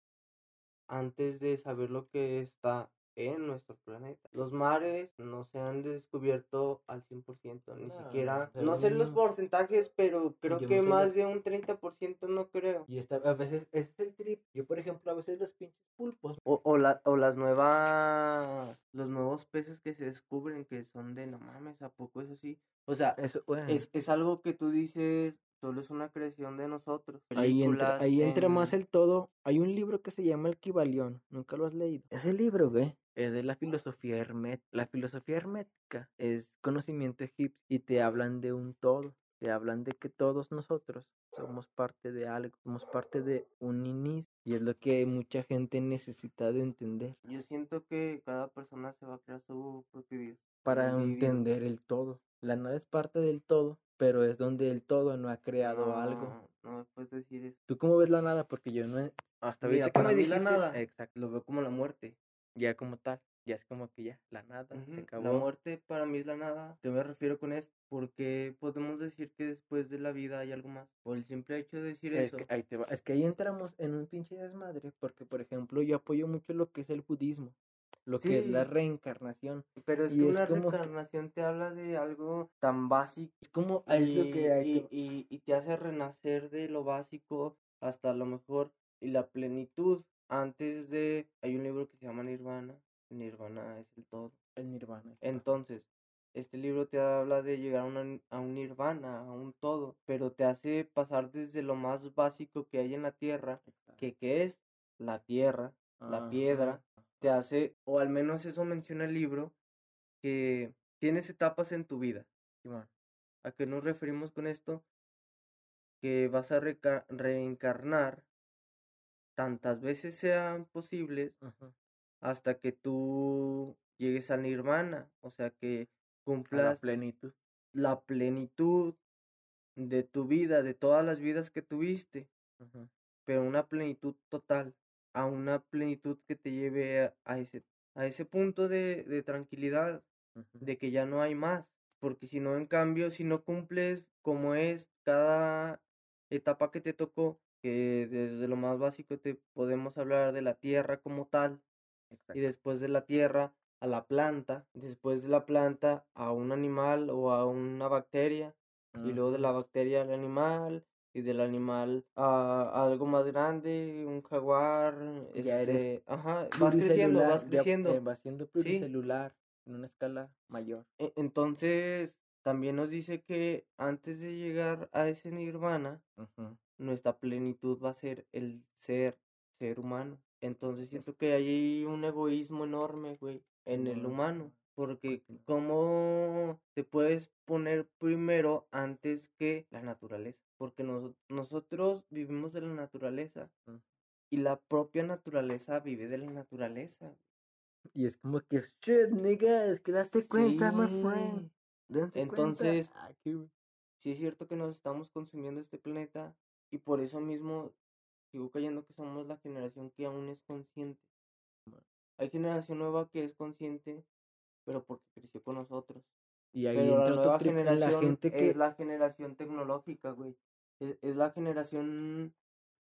Speaker 2: antes de saber lo que está en nuestro planeta. Los mares no se han descubierto al 100%, ni
Speaker 1: No,
Speaker 2: siquiera,
Speaker 1: sea,
Speaker 2: no sé los porcentajes, pero creo
Speaker 1: Yo
Speaker 2: que más
Speaker 1: los-
Speaker 2: de un 30% no creo.
Speaker 1: Y esta, a veces es el trip. Yo, por ejemplo, a veces los pinches pulpos.
Speaker 2: O, o, la, o las nuevas, los nuevos peces que se descubren que son de no mames, ¿a poco eso sí? O sea,
Speaker 1: Eso, bueno,
Speaker 2: es, es algo que tú dices, solo es una creación de nosotros.
Speaker 1: ahí entra,
Speaker 2: Películas
Speaker 1: ahí entra más el todo. Hay un libro que se llama El Kibalión. Nunca lo has leído. Ese libro, güey, es de la filosofía hermética. La filosofía hermética es conocimiento egipcio y te hablan de un todo. Te hablan de que todos nosotros somos parte de algo, somos parte de un inicio. Y es lo que mucha gente necesita de entender
Speaker 2: Yo siento que cada persona se va a crear su propio Dios.
Speaker 1: para entender el todo. La nada es parte del todo, pero es donde el todo no ha creado algo.
Speaker 2: No, me puedes decir eso.
Speaker 1: ¿Tú cómo ves la nada? Porque yo no he- hasta
Speaker 2: Mira,
Speaker 1: ahorita que
Speaker 2: para
Speaker 1: me
Speaker 2: mí la
Speaker 1: dijiste-
Speaker 2: nada
Speaker 1: Exacto.
Speaker 2: Lo veo como la muerte.
Speaker 1: Ya como tal, ya es como que ya, la nada, se acabó.
Speaker 2: La muerte para mí es la nada. Yo me refiero con esto porque podemos decir que después de la vida hay algo más. Por el simple hecho de decir
Speaker 1: Es
Speaker 2: eso.
Speaker 1: que, ahí te va. es que ahí entramos en un pinche desmadre, porque por ejemplo yo apoyo mucho lo que es el budismo, lo que es la reencarnación.
Speaker 2: Pero es
Speaker 1: y
Speaker 2: que
Speaker 1: es
Speaker 2: una
Speaker 1: que-
Speaker 2: reencarnación te habla de algo tan básico
Speaker 1: Es como, es lo
Speaker 2: y,
Speaker 1: que hay
Speaker 2: y- y te hace renacer de lo básico hasta lo mejor y la plenitud. Antes de, hay un libro que se llama Nirvana. Nirvana es el todo.
Speaker 1: el nirvana.
Speaker 2: Entonces, este libro te habla de llegar a, una- a un nirvana, a un todo, pero te hace pasar desde lo más básico que hay en la tierra,
Speaker 1: Exacto.
Speaker 2: que, que es la tierra, la piedra, te hace, o al menos eso menciona el libro, que tienes etapas en tu vida. ¿A qué nos referimos con esto? Que vas a reca- reencarnar tantas veces sean posibles hasta que tú llegues al nirvana, o sea que
Speaker 1: A la
Speaker 2: cumplas
Speaker 1: plenitud.
Speaker 2: la plenitud de tu vida, de todas las vidas que tuviste, pero una plenitud total, a una plenitud que te lleve a, a ese, a ese punto de, de tranquilidad, de que ya no hay más, porque si no, en cambio, si no cumples como es cada etapa que te tocó, que desde lo más básico te podemos hablar de la tierra como tal, y después de la tierra a la planta, después de la planta a un animal o a una bacteria, y luego de la bacteria al animal, y del animal a, a algo más grande, un jaguar,
Speaker 1: Ya eres
Speaker 2: este, ajá, vas creciendo, vas
Speaker 1: ya,
Speaker 2: creciendo.
Speaker 1: eh, vas siendo pluricelular en una escala mayor.
Speaker 2: E- Entonces, también nos dice que antes de llegar a ese nirvana,
Speaker 1: Ujú.
Speaker 2: Nuestra plenitud va a ser el ser, ser humano. Entonces siento que hay un egoísmo enorme, güey, en el humano. Porque cómo te puedes poner primero antes que la naturaleza. Porque nos- nosotros vivimos de la naturaleza
Speaker 1: Mm.
Speaker 2: y la propia naturaleza vive de la naturaleza.
Speaker 1: Y es como que, shit, nigga, es que date cuenta, my friend. Dense
Speaker 2: Entonces,
Speaker 1: cuenta. Ah,
Speaker 2: sí es cierto que nos estamos consumiendo este planeta y por eso mismo sigo cayendo que somos la generación que aún es consciente. Hay generación nueva que es consciente, pero porque creció con nosotros.
Speaker 1: Y ahí
Speaker 2: Pero la
Speaker 1: entra
Speaker 2: nueva
Speaker 1: la
Speaker 2: generación
Speaker 1: gente que.
Speaker 2: es la generación tecnológica, güey. Es, es la generación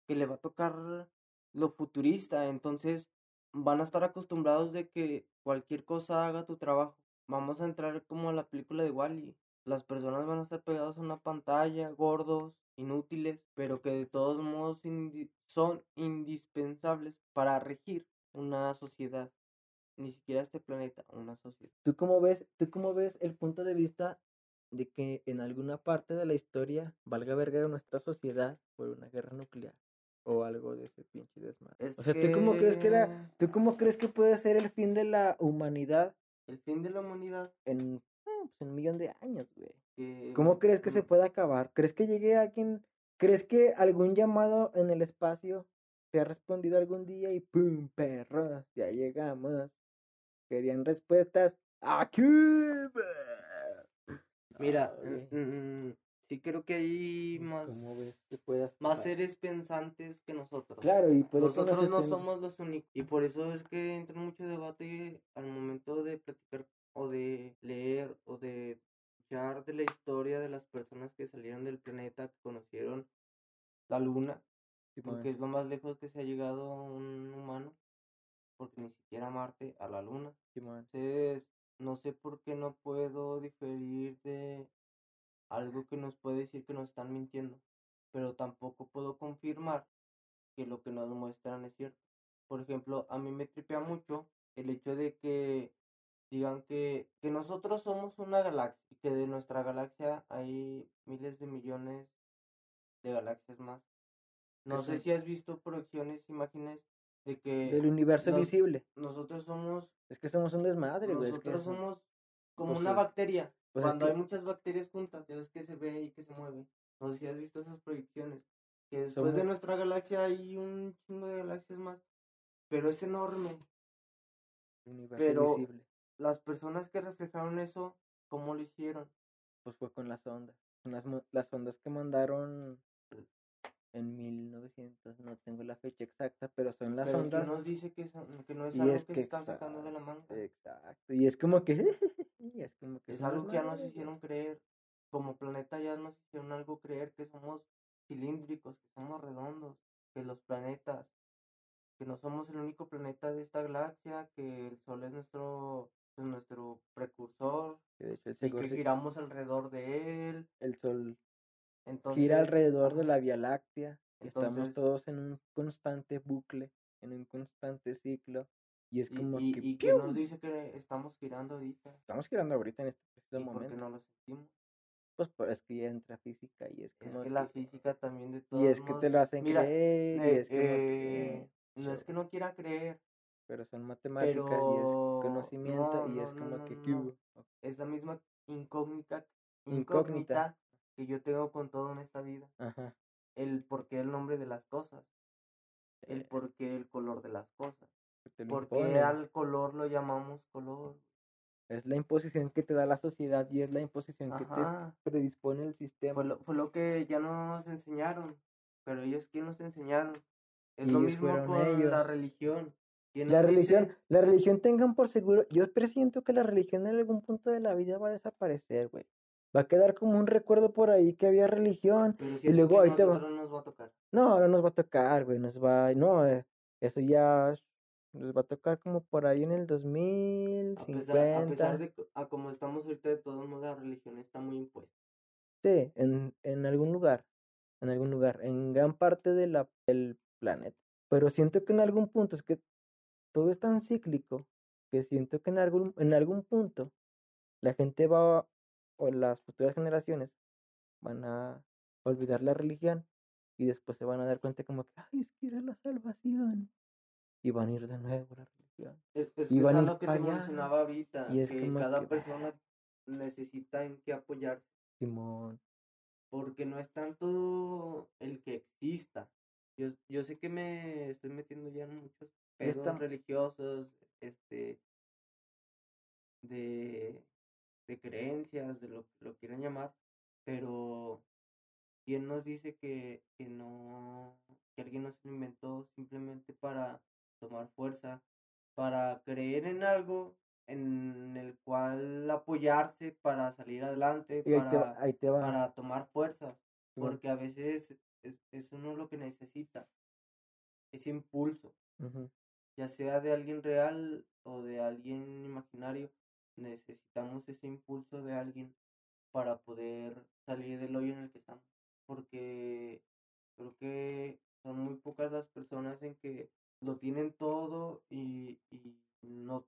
Speaker 2: que le va a tocar lo futurista, entonces van a estar acostumbrados de que cualquier cosa haga tu trabajo. Vamos a entrar como a la película de Wally. Las personas van a estar pegadas a una pantalla, gordos, inútiles, pero que de todos modos indi- son indispensables para regir una sociedad. Ni siquiera este planeta, una sociedad.
Speaker 1: ¿Tú cómo ves, tú cómo ves el punto de vista de que en alguna parte de la historia valga verga nuestra sociedad por una guerra nuclear? O algo de ese pinche desmadre.
Speaker 2: Es
Speaker 1: O sea, ¿tú cómo crees que
Speaker 2: que
Speaker 1: tú cómo crees que puede ser el fin de la humanidad
Speaker 2: el fin de la humanidad
Speaker 1: en, eh, pues, en un millón de años, güey?
Speaker 2: Que
Speaker 1: ¿Cómo crees que se puede acabar? ¿Crees que llegue alguien? ¿Crees que algún llamado en el espacio te ha respondido algún día y ¡pum! perros! Ya llegamos. Querían respuestas aquí. (sniffs)
Speaker 2: Mira,
Speaker 1: Ah,
Speaker 2: mm, sí creo que hay más,
Speaker 1: ¿Cómo ves que puedas
Speaker 2: más seres pensantes que nosotros.
Speaker 1: Claro, y nos
Speaker 2: Nosotros no
Speaker 1: estén-
Speaker 2: somos los únicos. Y por eso es que entra mucho debate al momento de platicar o de leer o de escuchar de la historia de las personas que salieron del planeta, que conocieron la luna, porque es lo más lejos que se ha llegado un humano, porque ni siquiera Marte, a la luna. Entonces, no sé por qué no puedo diferir de algo que nos puede decir que nos están mintiendo, pero tampoco puedo confirmar que lo que nos muestran es cierto. Por ejemplo, a mí me tripea mucho el hecho de que digan que, que nosotros somos una galaxia y que de nuestra galaxia hay miles de millones de galaxias más. No sé si has visto proyecciones, imágenes de que
Speaker 1: Del universo
Speaker 2: nos-
Speaker 1: visible.
Speaker 2: nosotros somos
Speaker 1: Es que somos un desmadre, güey. Es que
Speaker 2: nosotros somos como
Speaker 1: pues
Speaker 2: una
Speaker 1: sí.
Speaker 2: bacteria.
Speaker 1: Pues es
Speaker 2: Cuando
Speaker 1: que-
Speaker 2: hay muchas bacterias juntas, ya ves que se ve y que se mueve. No sé si has visto esas proyecciones. Que después de nuestra galaxia hay un chingo de galaxias más. Pero es enorme.
Speaker 1: el universo
Speaker 2: pero-
Speaker 1: visible.
Speaker 2: Las personas que reflejaron eso, ¿cómo lo hicieron?
Speaker 1: Pues fue con las ondas. Las, las ondas que mandaron en 1900. No tengo la fecha exacta, pero son las
Speaker 2: Pero
Speaker 1: ondas.
Speaker 2: ¿quién nos dice que, son- que no es
Speaker 1: Y
Speaker 2: algo
Speaker 1: es
Speaker 2: que,
Speaker 1: que
Speaker 2: se están sacando de la manga?
Speaker 1: Exacto. Y es como que. (laughs) es como que
Speaker 2: Es algo que ya nos hicieron creer. Como planeta ya nos hicieron algo creer que somos cilíndricos, que somos redondos, que los planetas, que no somos el único planeta de esta galaxia, que el Sol es nuestro, pues, nuestro precursor
Speaker 1: Que de hecho
Speaker 2: y que
Speaker 1: se-
Speaker 2: giramos alrededor de él.
Speaker 1: el sol
Speaker 2: Entonces,
Speaker 1: gira alrededor de la Vía Láctea. y estamos
Speaker 2: Entonces-
Speaker 1: todos en un constante bucle, en un constante ciclo. Y es
Speaker 2: Y,
Speaker 1: como
Speaker 2: y,
Speaker 1: que.
Speaker 2: y que
Speaker 1: ¡piu!
Speaker 2: nos dice que estamos girando ahorita.
Speaker 1: Estamos girando ahorita en este preciso
Speaker 2: ¿Y por qué
Speaker 1: momento.
Speaker 2: no lo sentimos?
Speaker 1: Pues por- es que ya entra física y es
Speaker 2: Es
Speaker 1: como
Speaker 2: que la
Speaker 1: que-
Speaker 2: física también de todos
Speaker 1: Y es que te lo hacen
Speaker 2: Mira,
Speaker 1: creer. y
Speaker 2: eh,
Speaker 1: es como que,
Speaker 2: eh, no es
Speaker 1: show.
Speaker 2: que no quiera creer,
Speaker 1: Pero son matemáticas y es conocimiento
Speaker 2: no,
Speaker 1: y es como
Speaker 2: no,
Speaker 1: que.
Speaker 2: no,
Speaker 1: ¿qué
Speaker 2: no.
Speaker 1: hubo?
Speaker 2: es la misma incógnita,
Speaker 1: Incógnita.
Speaker 2: incógnita que yo tengo con todo en esta vida.
Speaker 1: Ajá.
Speaker 2: El por qué el nombre de las cosas, el por qué el color de las cosas, por qué al color lo llamamos color.
Speaker 1: Es la imposición que te da la sociedad y es la imposición que te predispone el sistema.
Speaker 2: Fue lo, fue lo que ya nos enseñaron. Pero ellos, ¿quién nos enseñaron? Es
Speaker 1: Y
Speaker 2: lo mismo con la religión. ¿Quién
Speaker 1: La religión,
Speaker 2: dice?
Speaker 1: la religión tengan por seguro, yo presiento que la religión en algún punto de la vida va a desaparecer, güey. Va a quedar como un recuerdo por ahí que había religión.
Speaker 2: Pero
Speaker 1: Y luego te va.
Speaker 2: nosotros nos va a tocar.
Speaker 1: No, ahora nos va a tocar, güey, nos va, no, eh, eso ya nos va a tocar como por ahí en el
Speaker 2: A pesar, a
Speaker 1: 2050.
Speaker 2: pesar de a como estamos ahorita, de todos modos, la religión está muy impuesta.
Speaker 1: Sí, en, en algún lugar, en algún lugar, en gran parte de la, del planeta. Pero siento que en algún punto es que todo es tan cíclico que siento que en algún, en algún punto la gente va, o las futuras generaciones van a olvidar la religión y después se van a dar cuenta como que, ay, es que era la salvación. Y van a ir de nuevo a la religión.
Speaker 2: Es, es
Speaker 1: Y
Speaker 2: que
Speaker 1: van
Speaker 2: es lo que te mencionaba ahorita,
Speaker 1: y es
Speaker 2: que cada
Speaker 1: que,
Speaker 2: persona necesita en qué apoyarse,
Speaker 1: Simón,
Speaker 2: porque no es tanto el que exista. Yo, yo sé que me estoy metiendo ya en muchos pedos
Speaker 1: está.
Speaker 2: religiosos, este, de, de creencias, de lo que lo quieran llamar, pero ¿quién nos dice que, que no, que alguien no se lo inventó simplemente para tomar fuerza, para creer en algo en el cual apoyarse para salir adelante,
Speaker 1: y ahí te va,
Speaker 2: para,
Speaker 1: ahí te va.
Speaker 2: para tomar fuerzas?
Speaker 1: Simón.
Speaker 2: Porque a veces es, es uno lo que necesita, ese impulso, ya sea de alguien real o de alguien imaginario, necesitamos ese impulso de alguien para poder salir del hoyo en el que estamos. Porque creo que son muy pocas las personas en que lo tienen todo y, y no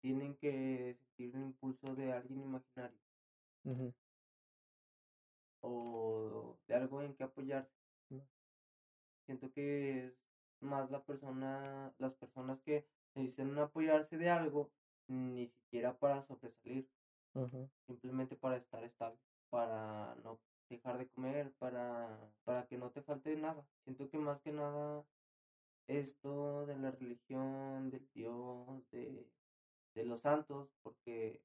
Speaker 2: tienen que sentir el impulso de alguien imaginario o de algo en que apoyarse.
Speaker 1: Mm.
Speaker 2: Siento que es más la persona, las personas que necesitan apoyarse de algo, ni siquiera para sobresalir, simplemente para estar estable, para no dejar de comer, para, para que no te falte nada. Siento que más que nada esto de la religión, del Dios, de, de los santos, porque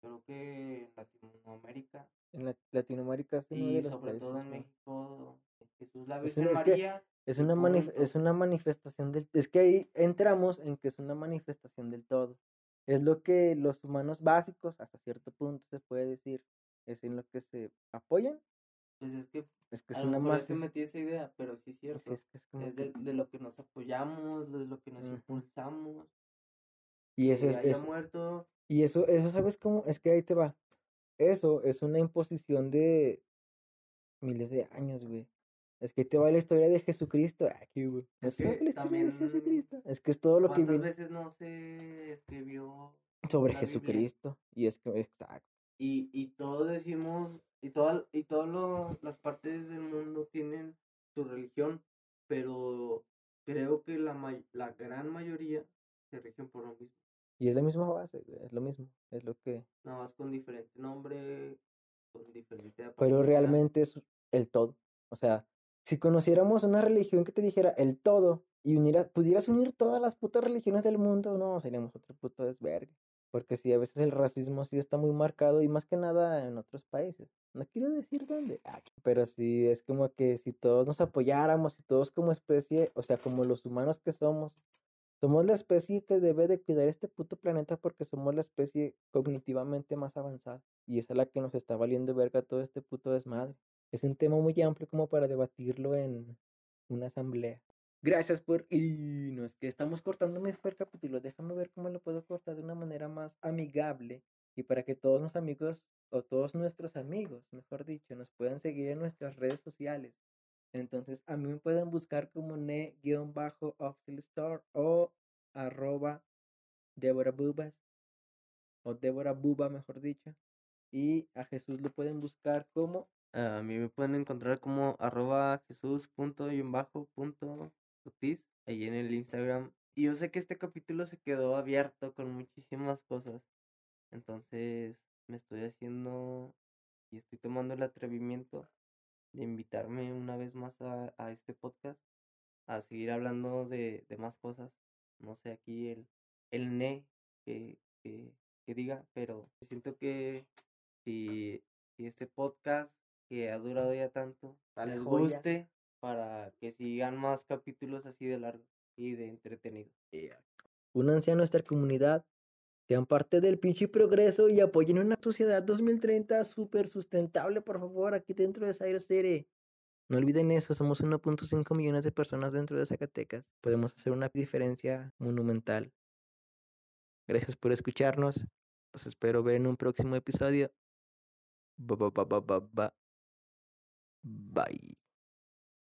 Speaker 2: creo que en Latinoamérica
Speaker 1: En la- Latinoamérica de
Speaker 2: y sobre todo en México, Jesús, la Virgen María,
Speaker 1: Es una, manif- es una manifestación del... Es que ahí entramos en que es una manifestación del todo. Es lo que los humanos básicos, hasta cierto punto se puede decir, es en lo que se apoyan.
Speaker 2: Pues es que
Speaker 1: Es que es
Speaker 2: a
Speaker 1: una más...
Speaker 2: te metí esa idea, pero sí es
Speaker 1: sí,
Speaker 2: cierto.
Speaker 1: es que es como
Speaker 2: es
Speaker 1: que-
Speaker 2: de, lo que nos apoyamos, de lo que nos impulsamos.
Speaker 1: Y eso
Speaker 2: que
Speaker 1: es...
Speaker 2: haya
Speaker 1: es-
Speaker 2: muerto,
Speaker 1: Y eso, eso, ¿sabes cómo? Es que ahí te va. Eso es una imposición de miles de años, güey. Es que te va la historia de Jesucristo. Aquí, güey.
Speaker 2: Es
Speaker 1: ¿No sabes
Speaker 2: que
Speaker 1: la historia de Jesucristo? Es que es todo lo que
Speaker 2: ¿cuántas veces no se escribió?
Speaker 1: sobre
Speaker 2: Biblia?
Speaker 1: Jesucristo. Y es que, exacto.
Speaker 2: Y, y todos decimos, y todas y todas las partes del mundo tienen su religión, pero creo que la, may- la gran mayoría se rigen por lo mismo.
Speaker 1: Y es la misma base, güey. Es lo mismo. Es lo que.
Speaker 2: Nada más con diferente nombre, con diferente
Speaker 1: Pero realmente es el todo. O sea, si conociéramos una religión que te dijera el todo y uniera, pudieras unir todas las putas religiones del mundo, no, seríamos otro puto desvergue. Porque sí, a veces el racismo sí está muy marcado y más que nada en otros países. No quiero decir dónde, aquí, pero sí es como que si todos nos apoyáramos y todos como especie, o sea, como los humanos que somos, somos la especie que debe de cuidar este puto planeta porque somos la especie cognitivamente más avanzada. Y esa es la que nos está valiendo verga todo este puto desmadre. Es un tema muy amplio como para debatirlo en una asamblea. Gracias por... Y no es que estamos cortando el capítulo. Déjame ver cómo lo puedo cortar de una manera más amigable y para que todos los amigos, o todos nuestros amigos, mejor dicho, nos puedan seguir en nuestras redes sociales. Entonces, a mí me pueden buscar como ne-store o arroba Débora Bubas o Débora Buba, mejor dicho. Y a Jesús lo pueden buscar como
Speaker 2: A mí me pueden encontrar como arroba jesús punto y bajo punto sutis ahí en el Instagram. Y yo sé que este capítulo se quedó abierto con muchísimas cosas. Entonces me estoy haciendo y estoy tomando el atrevimiento de invitarme una vez más a, a este podcast a seguir hablando de, de más cosas. No sé, aquí el, el ne que, que, que diga, pero siento que si, si este podcast que ha durado ya tanto
Speaker 1: Tal
Speaker 2: les
Speaker 1: joya.
Speaker 2: guste para que sigan más capítulos así de largo y de entretenido.
Speaker 1: Únanse a nuestra comunidad, sean parte del pinche progreso y apoyen una sociedad 2030 súper sustentable, por favor, aquí dentro de Cyrus City. No olviden eso, somos 1.5 millones de personas dentro de Zacatecas. Podemos hacer una diferencia monumental. Gracias por escucharnos. Los espero ver en un próximo episodio. Ba, ba, ba, ba, ba, ba. Bye.